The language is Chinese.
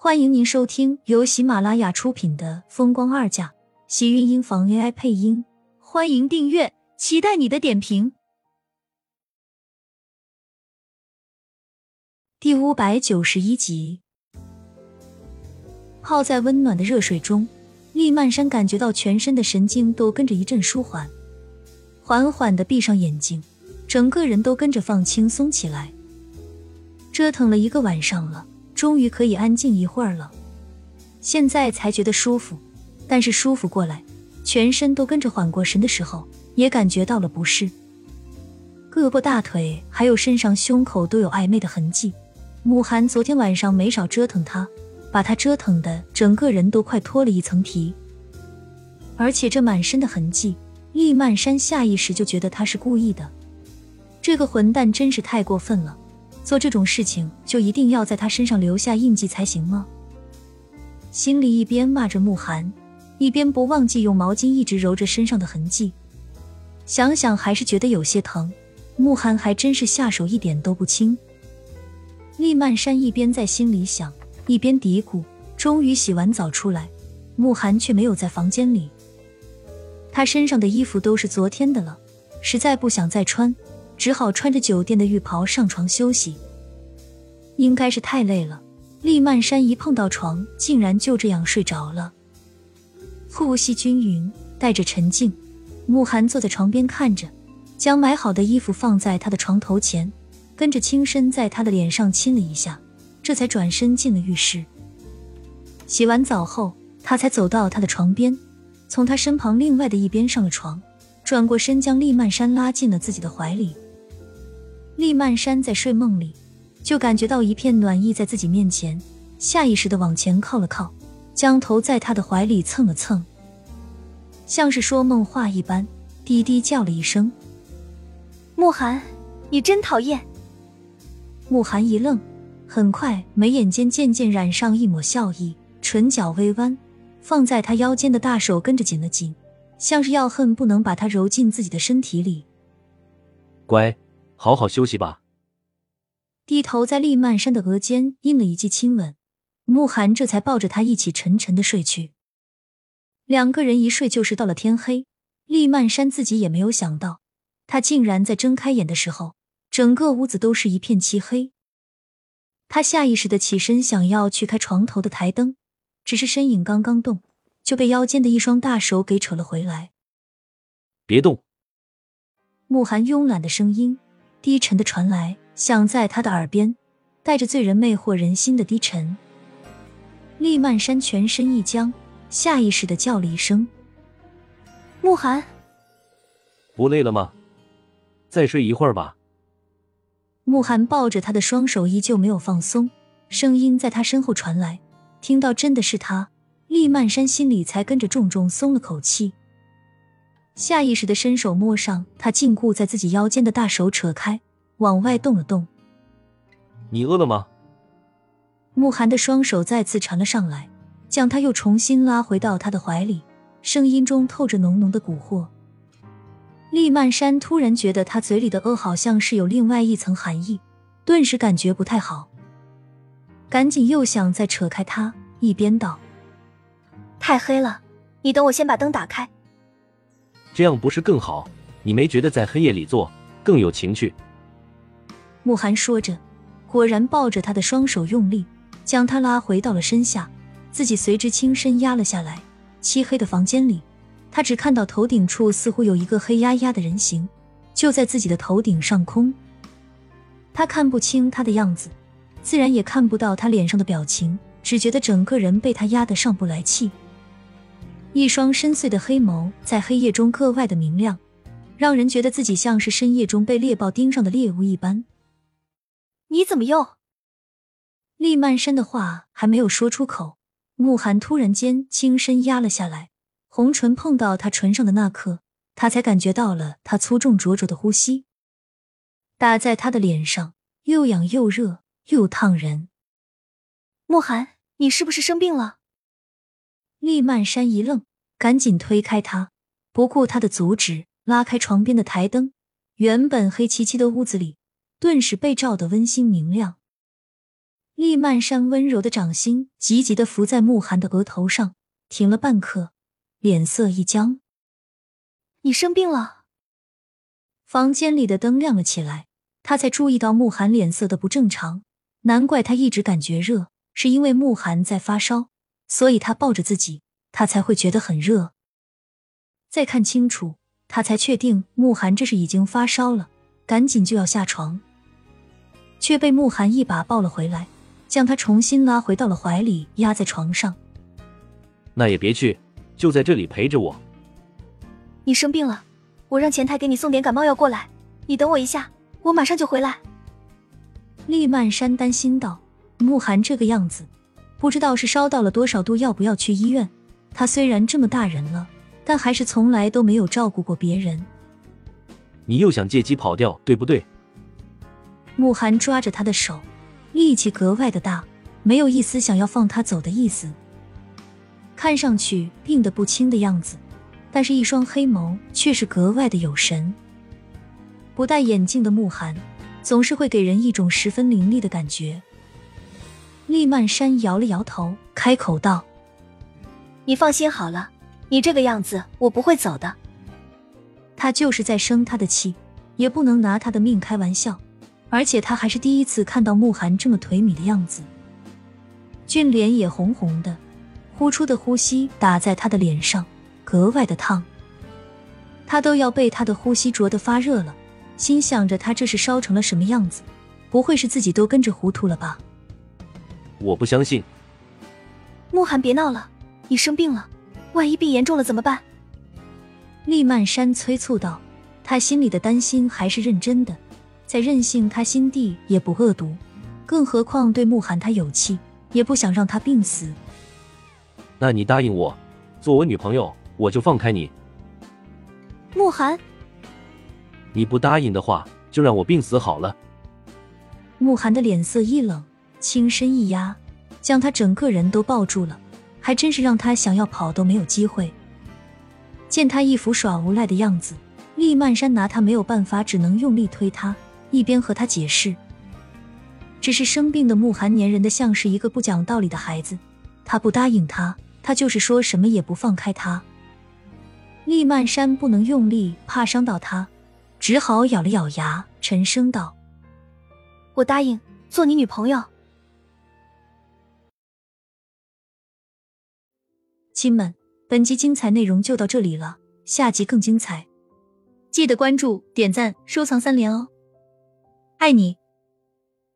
欢迎您收听由喜马拉雅出品的《风光二嫁》，喜运音房 AI 配音。欢迎订阅，期待你的点评。第五百九十一集，泡在温暖的热水中，厉曼山感觉到全身的神经都跟着一阵舒缓，缓缓的闭上眼睛，整个人都跟着放轻松起来。折腾了一个晚上了。终于可以安静一会儿了，现在才觉得舒服。但是舒服过来，全身都跟着缓过神的时候，也感觉到了不适。胳膊、大腿还有身上胸口都有暧昧的痕迹。慕寒昨天晚上没少折腾他，把他折腾的整个人都快脱了一层皮。而且这满身的痕迹，厉曼山下意识就觉得他是故意的。这个混蛋真是太过分了。做这种事情就一定要在他身上留下印记才行吗？心里一边骂着慕寒，一边不忘记用毛巾一直揉着身上的痕迹。想想还是觉得有些疼，慕寒还真是下手一点都不轻。厉曼山一边在心里想，一边嘀咕。终于洗完澡出来，慕寒却没有在房间里。他身上的衣服都是昨天的了，实在不想再穿。只好穿着酒店的浴袍上床休息。应该是太累了，厉曼山一碰到床，竟然就这样睡着了。呼吸均匀，带着沉静，慕寒坐在床边看着，将买好的衣服放在他的床头前，跟着轻身在他的脸上亲了一下，这才转身进了浴室。洗完澡后，他才走到他的床边，从他身旁另外的一边上了床，转过身将厉曼山拉进了自己的怀里。厉曼山在睡梦里，就感觉到一片暖意在自己面前，下意识的往前靠了靠，将头在他的怀里蹭了蹭，像是说梦话一般，低低叫了一声：“慕寒，你真讨厌。”慕寒一愣，很快眉眼间渐渐染上一抹笑意，唇角微弯，放在他腰间的大手跟着紧了紧，像是要恨不能把他揉进自己的身体里。乖。好好休息吧。低头在厉曼山的额间印了一记亲吻，慕寒这才抱着他一起沉沉的睡去。两个人一睡就是到了天黑。厉曼山自己也没有想到，他竟然在睁开眼的时候，整个屋子都是一片漆黑。他下意识的起身想要去开床头的台灯，只是身影刚刚动，就被腰间的一双大手给扯了回来。别动！慕寒慵懒的声音。低沉的传来，响在他的耳边，带着醉人魅惑人心的低沉。厉曼山全身一僵，下意识的叫了一声：“慕寒，不累了吗？再睡一会儿吧。”慕寒抱着他的双手依旧没有放松，声音在他身后传来。听到真的是他，厉曼山心里才跟着重重松了口气。下意识的伸手摸上他禁锢在自己腰间的大手，扯开，往外动了动。你饿了吗？慕寒的双手再次缠了上来，将他又重新拉回到他的怀里，声音中透着浓浓的蛊惑。厉曼山突然觉得他嘴里的“饿”好像是有另外一层含义，顿时感觉不太好，赶紧又想再扯开他，一边道：“太黑了，你等我先把灯打开。”这样不是更好？你没觉得在黑夜里做更有情趣？慕寒说着，果然抱着他的双手用力，将他拉回到了身下，自己随之轻身压了下来。漆黑的房间里，他只看到头顶处似乎有一个黑压压的人形，就在自己的头顶上空。他看不清他的样子，自然也看不到他脸上的表情，只觉得整个人被他压得上不来气。一双深邃的黑眸在黑夜中格外的明亮，让人觉得自己像是深夜中被猎豹盯上的猎物一般。你怎么又？厉曼山的话还没有说出口，慕寒突然间轻身压了下来，红唇碰到他唇上的那刻，他才感觉到了他粗重灼灼的呼吸，打在他的脸上，又痒又热又烫人。慕寒，你是不是生病了？厉曼山一愣，赶紧推开他，不顾他的阻止，拉开床边的台灯。原本黑漆漆的屋子里，顿时被照得温馨明亮。厉曼山温柔的掌心急急的伏在慕寒的额头上，停了半刻，脸色一僵。你生病了？房间里的灯亮了起来，他才注意到慕寒脸色的不正常，难怪他一直感觉热，是因为慕寒在发烧，所以他抱着自己，他才会觉得很热。再看清楚，他才确定慕寒这是已经发烧了，赶紧就要下床，却被慕寒一把抱了回来，将他重新拉回到了怀里，压在床上。那也别去，就在这里陪着我。你生病了，我让前台给你送点感冒药过来，你等我一下，我马上就回来。厉曼山担心道：“慕寒这个样子，不知道是烧到了多少度，要不要去医院？他虽然这么大人了。”但还是从来都没有照顾过别人。你又想借机跑掉，对不对？慕寒抓着他的手，力气格外的大，没有一丝想要放他走的意思。看上去病得不轻的样子，但是一双黑眸却是格外的有神。不戴眼镜的慕寒，总是会给人一种十分凌厉的感觉。厉曼山摇了摇头，开口道：“你放心好了。”你这个样子，我不会走的。他就是在生他的气，也不能拿他的命开玩笑。而且他还是第一次看到慕寒这么颓靡的样子，俊脸也红红的，呼出的呼吸打在他的脸上，格外的烫。他都要被他的呼吸灼得发热了，心想着他这是烧成了什么样子？不会是自己都跟着糊涂了吧？我不相信。慕寒，别闹了，你生病了。万一病严重了怎么办？厉曼山催促道。他心里的担心还是认真的，再任性，他心地也不恶毒，更何况对慕寒他有气，也不想让他病死。那你答应我，做我女朋友，我就放开你。慕寒，你不答应的话，就让我病死好了。慕寒的脸色一冷，轻身一压，将他整个人都抱住了。还真是让他想要跑都没有机会。见他一副耍无赖的样子，厉曼山拿他没有办法，只能用力推他，一边和他解释。只是生病的慕寒粘人的像是一个不讲道理的孩子，他不答应他，他就是说什么也不放开他。厉曼山不能用力，怕伤到他，只好咬了咬牙，沉声道：“我答应做你女朋友。”亲们，本集精彩内容就到这里了，下集更精彩，记得关注、点赞、收藏三连哦，爱你。